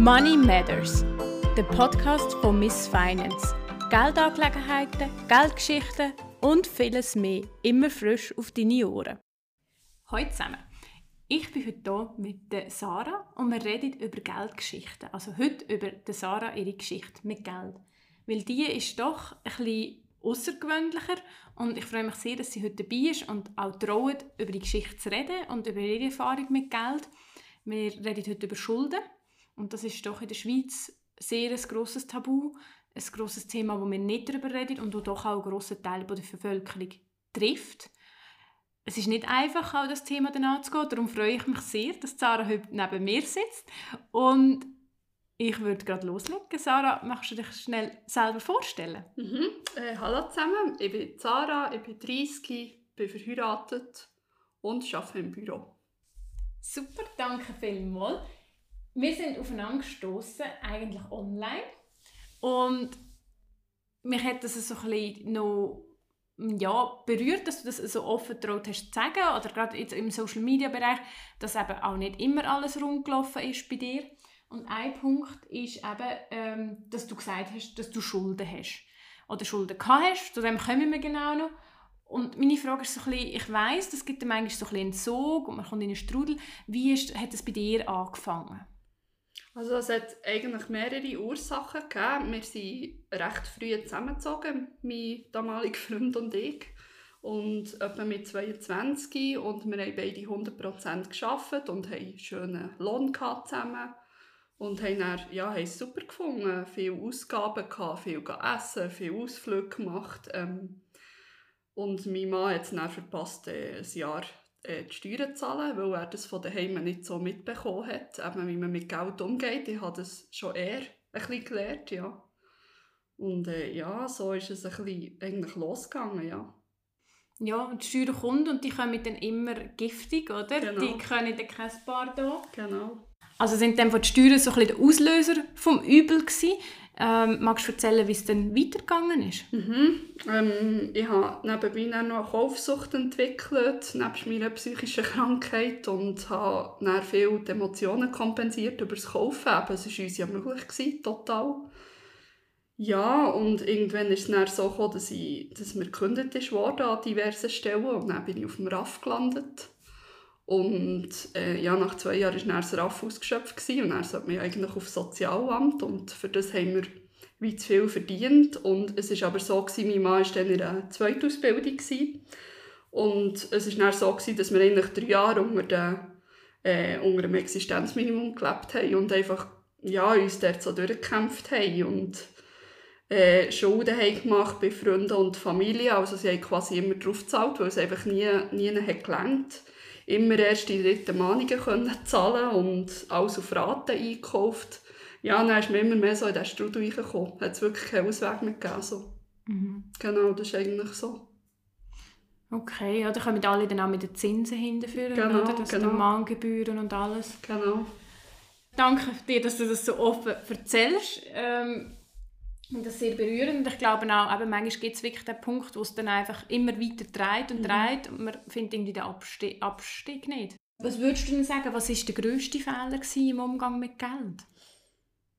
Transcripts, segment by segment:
Money Matters, der Podcast von Miss Finance. Geldangelegenheiten, Geldgeschichten und vieles mehr, immer frisch auf deine Ohren. Hallo zusammen. Ich bin heute hier mit Sarah und wir reden über Geldgeschichten. Also heute über Sarah ihre Geschichte mit Geld. Weil die ist doch ein bisschen außergewöhnlicher und ich freue mich sehr, dass sie heute dabei ist und auch traut, über die Geschichte zu reden und über ihre Erfahrung mit Geld. Wir reden heute über Schulden und das ist doch in der Schweiz sehr ein grosses Tabu, ein grosses Thema, wo wir nicht darüber reden und wo doch auch einen grossen Teil der Bevölkerung trifft. Es ist nicht einfach, auch das Thema dann anzugehen, darum freue ich mich sehr, dass Sarah heute neben mir sitzt und ich würde gerade loslegen. Sarah, möchtest du dich schnell selber vorstellen? Mhm. Äh, hallo zusammen, ich bin Sarah, ich bin 30, bin verheiratet und arbeite im Büro. Super, danke vielmals. Wir sind aufeinander gestoßen, eigentlich online. Und mich hat das so ein bisschen noch ja, berührt, dass du das so offen traut hast zu sagen, oder gerade jetzt im Social Media Bereich, dass eben auch nicht immer alles rundgelaufen ist bei dir. Und ein Punkt ist eben, ähm, dass du gesagt hast, dass du Schulden hast. Oder Schulden gehabt hast, zu dem kommen wir genau noch. Und meine Frage ist so ein bisschen, ich weiss, das gibt manchmal so ein bisschen einen Sog und man kommt in einen Strudel. Wie ist, hat es bei dir angefangen? Also es hat eigentlich mehrere Ursachen gegeben. Wir sind recht früh zusammengezogen, mein damaliger Freund und ich. Und etwa mit 22 und wir haben beide 100% gearbeitet und haben einen schönen Lohn zusammen und haben dann, ja, haben es super gefunden. Viele Ausgaben gehabt, viel essen, viele Ausflüge gemacht. Ähm, und mein Mann hat es dann verpasst, äh, ein Jahr äh, die Steuern zahlen, weil er das von daheim nicht so mitbekommen hat, eben, wie man mit Geld umgeht. Ich habe das schon eher ein bisschen gelernt, ja. Und äh, ja, so ist es ein bisschen eigentlich losgegangen, ja. Ja, und die Steuern kommen und die kommen dann immer giftig, oder? Genau. Die können dann kein Paar da. Genau. Also sind dann die Steuern so ein bisschen der Auslöser vom Übel gewesen. Ähm, magst du erzählen, wie es dann weitergegangen ist? Mhm. Ähm, ich habe nebenbei noch eine Kaufsucht entwickelt, nebst meiner psychischen Krankheit und habe dann viel die Emotionen kompensiert über das Kaufen. Eben, es war uns ja möglich, gewesen, total. Ja, und irgendwann ist es dann so gekommen, dass, ich, dass mir gekündigt wurde an diversen Stellen und dann bin ich auf dem RAF gelandet. Und äh, ja, nach zwei Jahren war dann RAF ausgeschöpft gewesen, und dann sollte man eigentlich auf Sozialamt und für das haben wir wie zu viel verdient. Und es war aber so, gewesen, mein Mann war dann in einer Zweitausbildung gewesen. und es war dann so, gewesen, dass wir eigentlich drei Jahre unter, den, äh, unter dem Existenzminimum gelebt haben und einfach ja, uns dort so durchgekämpft haben und äh, Schulden haben gemacht bei Freunden und Familie. Also sie haben quasi immer drauf gezahlt, weil es einfach nie, nie hat gelangt immer erst die dritten Mahnungen können zahlen und alles auf Raten eingekauft. Ja, dann ist man immer mehr so in diesen Strudel reingekommen. Hat es wirklich keinen Ausweg mehr gegeben. So. Mhm. Genau, das ist eigentlich so. Okay, ja, dann kommen alle dann auch mit den Zinsen hinterführen, genau, oder? Das genau. Mahngebühren und alles. Genau. Danke dir, dass du das so offen erzählst. Ähm, und das ist sehr berührend. Ich glaube auch, eben, manchmal gibt es wirklich den Punkt, wo es dann einfach immer weiter dreht und mhm. dreht und man findet irgendwie den Abstieg, Abstieg nicht. Was würdest du denn sagen, was war der grösste Fehler im Umgang mit Geld?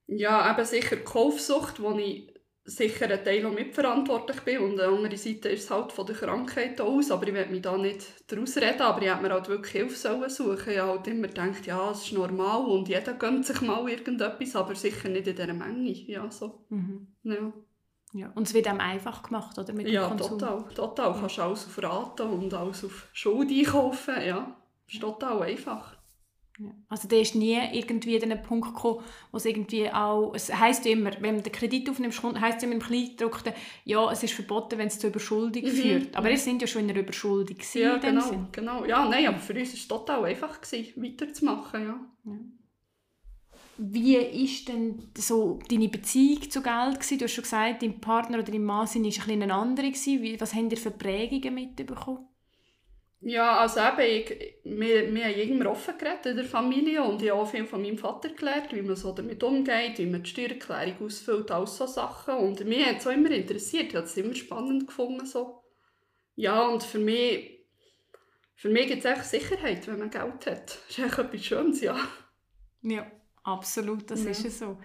Ja, eben sicher die Kaufsucht, wo ich sicher ein Teil auch mitverantwortlich bin und eine andere Seite ist es halt von der Krankheit aus, aber ich will mich da nicht daraus reden, aber ich hätte mir halt wirklich Hilfe suchen Ich habe halt immer gedacht, ja, es ist normal und jeder gönnt sich mal irgendetwas, aber sicher nicht in dieser Menge, ja, so. Mhm. Ja. Ja, und es wird einem einfach gemacht, oder? Mit ja, total, total. Du kannst alles auf Raten und alles auf Schuld einkaufen, ja. Ist total einfach. Ja. Also der ist nie irgendwie an den Punkt gekommen, wo es irgendwie auch, es heisst immer, wenn du den Kredit aufnimmst, heisst es immer im Kleingedruckten, ja, es ist verboten, wenn es zur Überschuldung mhm. führt. Aber wir sind ja schon in einer Überschuldung Ja, genau, Sinn. genau. Ja, nein, aber für uns war es total einfach, gewesen, weiterzumachen, ja. ja. Wie ist denn so deine Beziehung zu Geld gewesen? Du hast schon gesagt, dein Partner oder dein Mann sind ein bisschen eine andere gewesen. Was habt ihr für Prägungen mitbekommen? Ja, also eben, ich, wir, wir haben immer offen geredet in der Familie und ich habe auch viel von meinem Vater gelernt, wie man so damit umgeht, wie man die Steuererklärung ausfüllt, all so Sachen. Und mich hat es auch immer interessiert, ich habe es immer spannend gefunden. So. Ja, und für mich, für mich gibt es echt Sicherheit, wenn man Geld hat. Das ist echt etwas Schönes, ja. Ja. Absolut, das ja. ist so.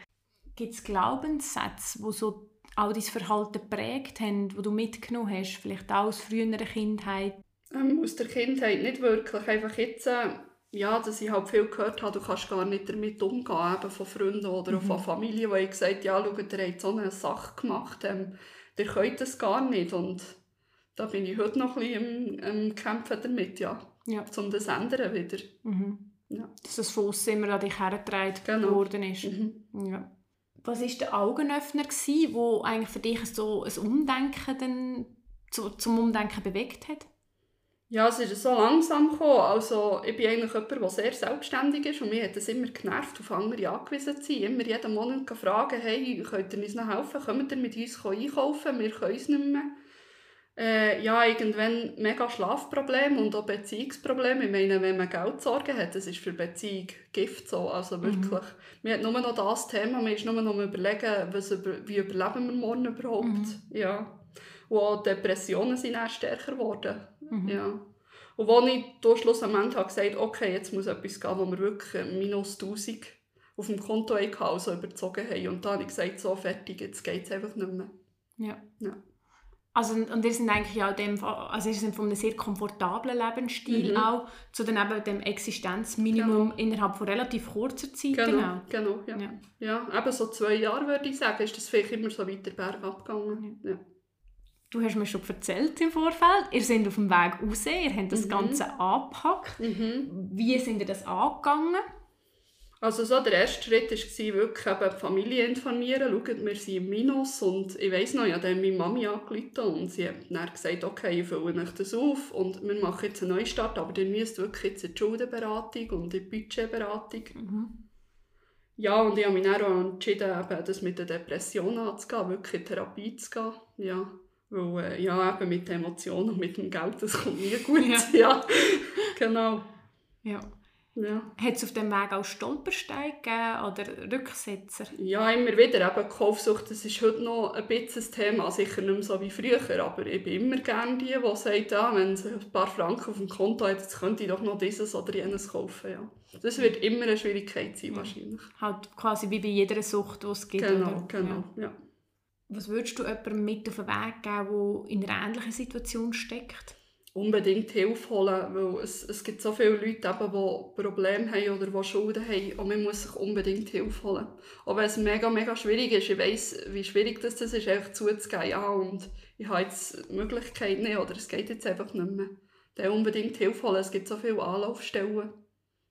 Gibt es Glaubenssätze, die so auch dein Verhalten geprägt haben, die du mitgenommen hast, vielleicht auch aus früherer Kindheit? Ähm, aus der Kindheit nicht wirklich, einfach jetzt, äh, ja, dass ich halt viel gehört habe, du kannst gar nicht damit umgehen, eben von Freunden oder mhm. von Familie, die gesagt ja, schau, der hat so eine Sache gemacht, ähm, der könnt das gar nicht und da bin ich heute noch ein bisschen im, im Kämpfen damit, ja, ja. um das ändern wieder. Mhm. Ja. Dass das Fuss immer an dich hergetragen genau. worden ist. Mhm. Ja. Was war der Augenöffner, gewesen, wo eigentlich für dich so ein Umdenken dann, zu, zum Umdenken bewegt hat? Ja, es ist so langsam gekommen. Also, ich bin eigentlich jemand, der sehr selbstständig ist und mir hat es immer genervt, auf andere angewiesen zu sein. Immer jeden Monat fragen, hey, könnt ihr uns noch helfen? Kommt ihr mit uns einkaufen? Wir können es nicht mehr. Äh, ja, irgendwann mega Schlafprobleme und auch Beziehungsprobleme. Ich meine, wenn man Geldsorgen hat, das ist für Beziehung Gift so, also mhm. wirklich. Mhm. Man hat nur noch das Thema, man ist nur noch überlegen, was, wie überleben wir morgen überhaupt. Mhm. Ja. Und auch Depressionen sind dann stärker geworden. Mhm. Ja. Und als ich schlussendlich habe gesagt okay, jetzt muss etwas gehen, wo wir wirklich minus 1000 auf dem Konto hatten, also überzogen haben. Und dann habe ich gesagt, so fertig, jetzt geht es einfach nicht mehr. Ja. ja. Also, und ihr sind eigentlich auch dem, also ihr sind von einem sehr komfortablen Lebensstil mhm. auch zu dann eben dem Existenzminimum genau. innerhalb von relativ kurzer Zeit. Genau, genau, ja. ja. ja. eben so zwei Jahre würde ich sagen, ist das vielleicht immer so weiter bergab gegangen. Ja. ja. Du hast mir schon erzählt im Vorfeld, ihr seid auf dem Weg raus, ihr habt das mhm. Ganze angepackt. Mhm. Wie sind ihr das angegangen? Also so der erste Schritt war wirklich eben die Familie informieren. Schaut, wir sind im Minus und ich weiss noch, ich habe meine Mami angerufen und sie hat dann gesagt, okay, ich fülle euch das auf und wir machen jetzt einen Neustart, aber ihr müsst wirklich jetzt in die Schuldenberatung und in die Budgetberatung. Mhm. Ja, und ich habe mich dann auch entschieden, eben, das mit der Depression anzugehen, wirklich in Therapie zu gehen. Ja. Weil, äh, ja, eben mit Emotionen und mit dem Geld, das kommt nie gut. Ja, ja. genau. Ja. Ja. Hat es auf dem Weg auch Stolpersteine gegeben oder Rücksetzer? Ja, immer wieder. Eben, Kaufsucht das ist heute noch ein bisschen ein Thema, sicher nicht mehr so wie früher, aber ich bin immer gerne die, die sagt, ja, wenn sie ein paar Franken auf dem Konto hat, jetzt könnte ich doch noch dieses oder jenes kaufen. Ja. Das wird immer eine Schwierigkeit sein, wahrscheinlich. Halt quasi wie bei jeder Sucht, die es gibt. Genau, oder? genau, ja. ja. Was würdest du jemandem mit auf den Weg geben, der in einer ähnlichen Situation steckt? Unbedingt Hilfe holen, weil es, es gibt so viele Leute, eben, die Probleme haben oder die Schulden haben und man muss sich unbedingt Hilfe holen. Auch wenn es mega, mega schwierig ist. Ich weiss, wie schwierig das ist, einfach zuzugeben. Ja, und ich habe jetzt die Möglichkeit nicht oder es geht jetzt einfach nicht mehr. Dann unbedingt Hilfe holen. Es gibt so viele Anlaufstellen.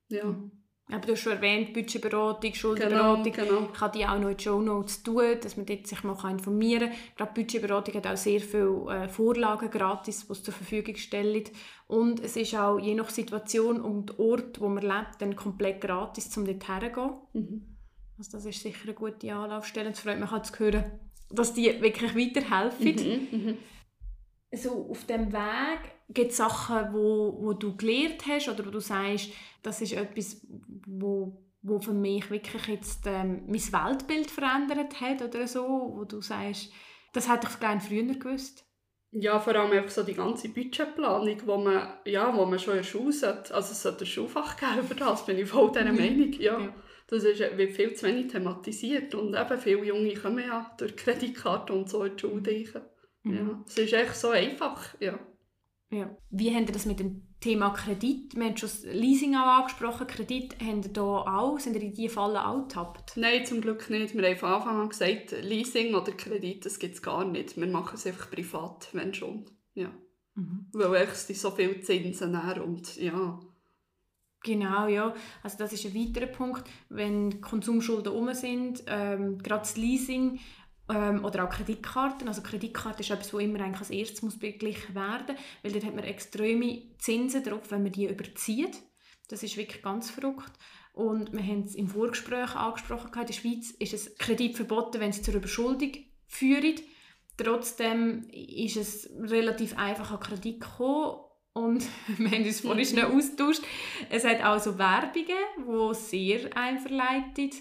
Ja. Mhm. Aber du hast schon erwähnt, Budgetberatung, Schuldenberatung. Genau, genau. Ich kann die auch noch in die Show Notes tun, dass man sich mal informieren kann. Gerade Budgetberatung hat auch sehr viele äh, Vorlagen gratis, die es zur Verfügung stellt. Und es ist auch je nach Situation und Ort, wo man lebt, dann komplett gratis, um dort herzugehen. Mhm. Also das ist sicher eine gute Anlaufstelle. Es freut mich auch zu hören, dass die wirklich weiterhelfen. Mhm, mh. So auf dem Weg gibt es Sachen, wo, wo du gelernt hast oder wo du sagst, das ist etwas, wo, wo für mich wirklich jetzt ähm, mein Weltbild verändert hat oder so, wo du sagst, das hätte ich gerne früher gewusst? Ja, vor allem einfach so die ganze Budgetplanung, wo man, ja, wo man schon in der Schule sollte, also es sollte ein Schulfach geben das, bin ich voll dieser mhm. Meinung, ja. ja. Das ist, wird viel zu wenig thematisiert und eben viele Junge kommen ja durch Kreditkarte und so in die Schule mhm. Ja, es ist echt so einfach, ja. Ja. Wie habt ihr das mit dem Thema Kredit? Wir haben schon das Leasing auch angesprochen. Kredit habt ihr da auch? Sind ihr in diese Fallen auch getappt? Nein, zum Glück nicht. Wir haben von Anfang an gesagt, Leasing oder Kredit, das gibt es gar nicht. Wir machen es einfach privat, wenn schon. Ja. Mhm. Weil es so viele Zinsen näher und ja... Genau, ja. Also das ist ein weiterer Punkt. Wenn Konsumschulden um sind, ähm, gerade das Leasing ähm, oder auch Kreditkarten. Also Kreditkarte ist etwas, das immer eigentlich als erstes muss beglichen werden weil dort hat man extreme Zinsen drauf, wenn man die überzieht. Das ist wirklich ganz verrückt. Und wir haben es im Vorgespräch angesprochen, in der Schweiz ist es Kredit verboten, wenn es zur Überschuldung führt. Trotzdem ist es relativ einfach an Kredit gekommen und wir haben uns vorhin schnell austauscht. Es hat also Werbungen, die sehr einverleitet.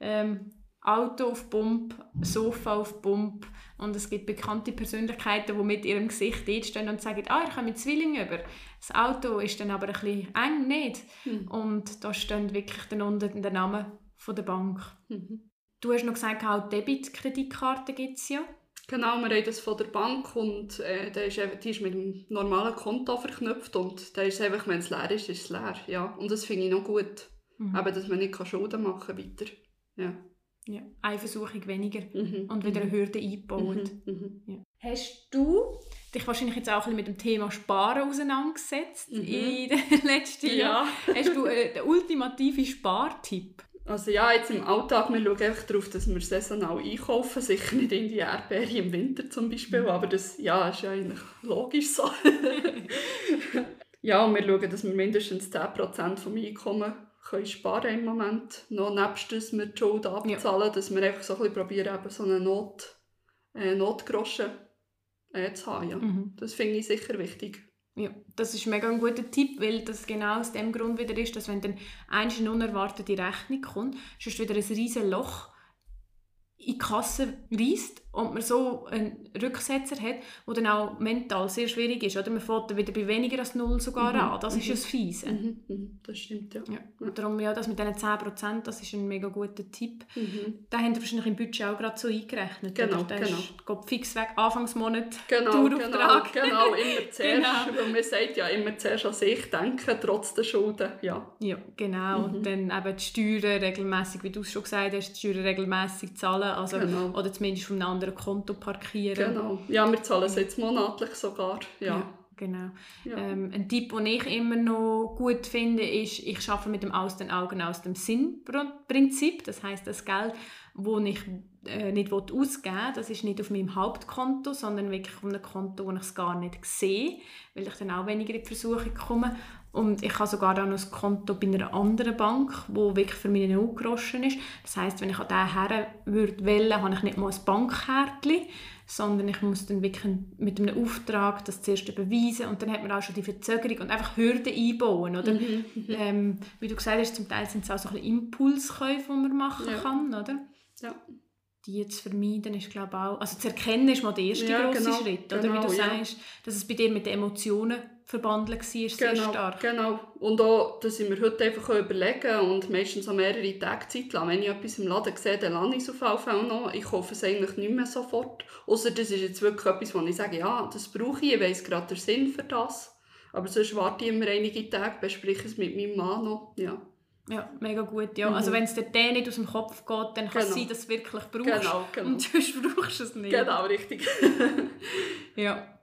Ähm, Auto auf Pump, Sofa auf Pump und es gibt bekannte Persönlichkeiten, die mit ihrem Gesicht dort stehen und sagen, ah, ich komme mit Zwillingen über. Das Auto ist dann aber ein bisschen eng, nicht? Hm. Und da steht wirklich dann unten der Name von der Bank. Mhm. Du hast noch gesagt, auch Debit-Kreditkarte gibt es ja. Genau, wir das von der Bank und äh, der ist, die ist mit dem normalen Konto verknüpft und da ist einfach, wenn es leer ist, ist es leer. Ja. Und das finde ich noch gut, mhm. Eben, dass man nicht Schulden machen kann weiter. Ja. Ja, eine Versuchung weniger mhm. und wieder eine mhm. Hürde eingebaut. Mhm. mhm. Ja. Hast du dich wahrscheinlich jetzt auch ein bisschen mit dem Thema Sparen auseinandergesetzt mhm. in den letzten Jahren? Ja. Hast du äh, den ultimativen Spartipp? Also ja, jetzt im Alltag, wir schauen einfach darauf, dass wir saisonal einkaufen, sicher nicht in die Erdbeere im Winter zum Beispiel, mhm. aber das ja, ist ja eigentlich logisch so. ja, und wir schauen, dass wir mindestens 10% vom Einkommen können sparen im Moment. Noch nebst, dass wir die Schuld abzahlen, ja. dass wir einfach so ein bisschen probieren, eben so eine Not, äh, Notgroschen äh, zu haben. Ja. Mhm. Das finde ich sicher wichtig. Ja, das ist mega ein guter Tipp, weil das genau aus dem Grund wieder ist, dass wenn dann eine unerwartete Rechnung kommt, sonst wieder ein riesiges Loch in die Kasse reißt und man so einen Rücksetzer hat, der dann auch mental sehr schwierig ist. Oder man fährt wieder bei weniger als null sogar mhm. an. Das ist mhm. das Fiese. Mhm. Mhm. Das stimmt, ja. ja. Und darum, ja, das mit diesen 10%, das ist ein mega guter Tipp. Mhm. Da haben wir wahrscheinlich im Budget auch gerade so eingerechnet. Genau, oder? genau. geht fix weg, Anfangsmonat, genau, Dauerauftrag. Genau, genau, immer zuerst. genau. Weil man sagt ja immer zuerst an sich denken, trotz der Schulden. Ja, ja genau. Und mhm. dann eben die Steuern regelmäßig, wie du es schon gesagt hast, die Steuern regelmäßig zahlen. Also, genau. Oder zumindest von einem anderen Konto parkieren. Genau. Ja, wir zahlen es jetzt monatlich sogar. Ja. ja genau. Ja. Ähm, ein Tipp, den ich immer noch gut finde, ist, ich arbeite mit dem Aus den Augen, aus dem Sinn-Prinzip. Das heißt, das Geld, das ich äh, nicht ausgeben will, das ist nicht auf meinem Hauptkonto, sondern wirklich auf einem Konto, wo ich es gar nicht sehe, weil ich dann auch weniger in die Versuchung komme. Und ich habe sogar noch ein Konto bei einer anderen Bank, wo wirklich für mich nicht groschen ist. Das heißt, wenn ich an diesen her würde wählen, habe ich nicht mal ein Bankkärtchen, sondern ich muss dann wirklich mit einem Auftrag das zuerst überweisen und dann hat man auch schon die Verzögerung und einfach Hürden einbauen, oder? Mhm, mhm. ähm, wie du gesagt hast, zum Teil sind es auch so ein Impulskäufe, die man machen ja. kann, oder? Ja. Die zu vermeiden ist, glaube ich, auch... Also zu erkennen ist mal der erste ja, grosse genau, Schritt, oder? Genau, wie du ja. sagst, dass es bei dir mit den Emotionen verbunden war, sehr genau, stark. Genau, und auch, dass ich mir heute einfach überlegen und meistens so mehrere Tage Zeit lasse. Wenn ich etwas im Laden sehe, dann lasse ich es auf jeden Fall noch. Ich kaufe es eigentlich nicht mehr sofort. Außer das ist jetzt wirklich etwas, wo ich sage, ja, das brauche ich, ich weiss gerade den Sinn für das. Aber sonst warte ich immer einige Tage, bespreche es mit meinem Mann noch. Ja. Ja, mega gut. Ja. Also mhm. Also wenn es dir der nicht aus dem Kopf geht, dann kann es genau. sein, dass du es wirklich brauchst. Genau, genau. Und sonst brauchst du es nicht. Genau, richtig. ja.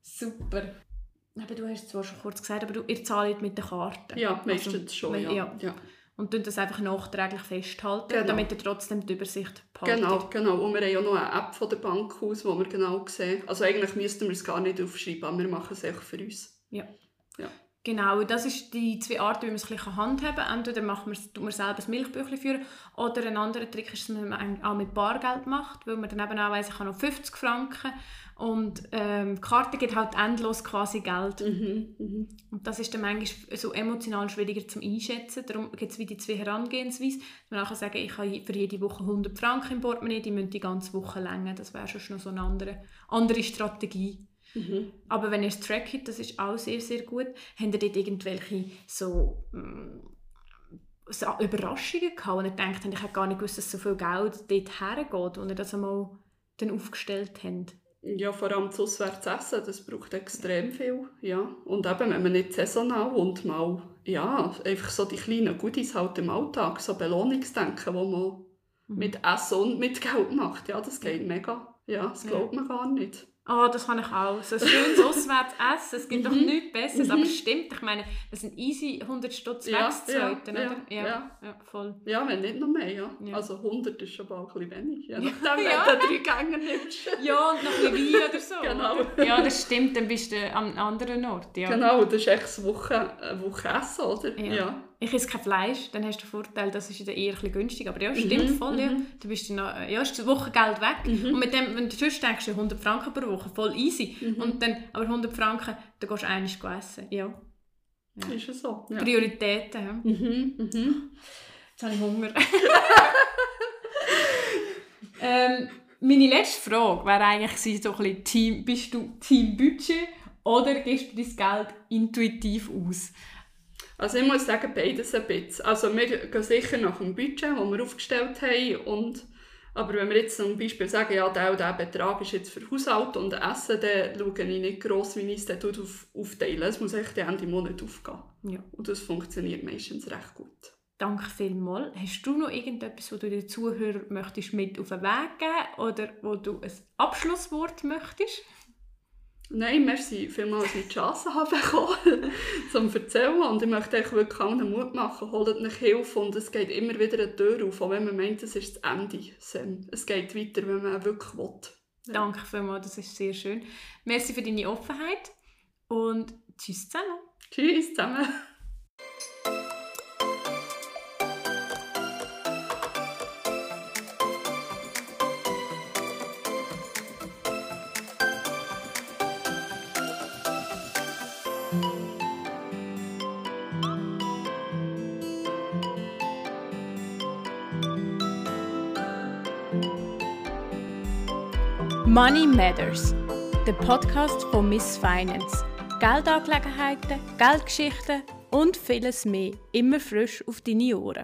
Super. Aber du hast es zwar schon kurz gesagt, aber du, ihr zahlt mit der Karte. Ja, meistens also, schon, ja. ja. ja. Und tun das einfach nachträglich festhalten, genau. damit ihr trotzdem die Übersicht behaltet. Genau, genau. Und wir haben ja noch eine App von der Bank aus, wo wir genau sehen. Also eigentlich müssten wir es gar nicht aufschreiben, aber wir machen es einfach für uns. Ja. ja. Genau, das ist die zwei Arten, wie man es ein handhaben kann. Entweder macht man, tut man selber das Milchbüchlein führen oder ein anderer Trick ist, dass man auch mit Bargeld macht, weil man dann eben auch weiss, ich habe noch 50 Franken und ähm, die Karte gibt halt endlos quasi Geld. Mhm, mh. Und das ist dann manchmal so emotional schwieriger zum Einschätzen. Darum gibt es wie die zwei Herangehensweise. Man kann sagen, ich habe für jede Woche 100 Franken im Portemonnaie, die müssen die ganze Woche länger. Das wäre schon noch so eine andere, andere Strategie. Mhm. Aber wenn ihr es trackt, das ist auch sehr, sehr gut. Habt ihr dort irgendwelche so, mm, so Überraschungen gehabt, wo ihr denkt, ich habe gar nicht gewusst, dass so viel Geld dort hergeht, und ihr das einmal dann aufgestellt habt? Ja, vor allem das Auswärtsessen, das braucht extrem viel, ja. Und eben, wenn man nicht saisonal und mal, ja, einfach so die kleinen Goodies halt im Alltag, so Belohnungsdenken, wo man mhm. mit Essen und mit Geld macht, ja, das geht mega. Ja, das glaubt man gar nicht. Oh, das kann ich auch. So ein schönes auswärts essen. Es gibt doch mhm. nichts Besseres. Aber es mhm. stimmt, ich meine, das sind easy 100 Stutz ja, wegzuzeiten, ja, oder? Ja, ja. ja, voll. Ja, wenn nicht noch mehr, ja. ja. Also 100 ist schon bald ein bisschen wenig. Ja, nachdem, ja. wenn du drei Gänge nimmst. ja, und noch ein bisschen Wein oder so. Genau. Ja, das stimmt, dann bist du am anderen Ort, ja. Genau, das ist echt eine Woche, eine Woche Essen, oder? ja ich esse kein Fleisch, dann hast du den Vorteil, das ist eher ein bisschen günstig. Aber ja, stimmt mhm, voll. Ja. Mhm. Du bist dann, ja, ist das Wochengeld weg. Mhm. Und mit dem, wenn du sonst denkst, 100 Franken pro Woche, voll easy. Mhm. Und dann, aber 100 Franken, dann gehst du einmal essen. Ja. ja. Ist es so. Ja. Prioritäten. Ja. Mhm. Mhm. Jetzt habe ich Hunger. ähm, meine letzte Frage wäre eigentlich so ein bisschen, Team, bist du Team Budget oder gibst du dein Geld intuitiv aus? Also ich muss sagen, beides ein bisschen. Also wir gehen sicher nach dem Budget, das wir aufgestellt haben. Und, aber wenn wir jetzt zum Beispiel sagen, ja, der, der Betrag ist jetzt für Haushalt und Essen, dann schaue ich nicht gross, wie ich es dann auf, aufteilen Es muss echt Ende Monat aufgehen. Ja. Und das funktioniert meistens recht gut. Danke vielmals. Hast du noch irgendetwas, was du den Zuhörern möchtest mit auf den Weg geben oder wo du ein Abschlusswort möchtest? Nein, merci vielmals, dass ich die Chance habe bekommen, zum zu erzählen. Und ich möchte euch wirklich allen Mut machen, holt euch Hilfe und es geht immer wieder eine Tür auf, auch wenn man meint, es ist das Ende. Es geht weiter, wenn man wirklich will. Ja. Danke vielmals, das ist sehr schön. Merci für deine Offenheit und tschüss zusammen. Tschüss zusammen. Money Matters, der Podcast von Miss Finance. Geldangelegenheiten, Geldgeschichten und vieles mehr immer frisch auf deine Ohren.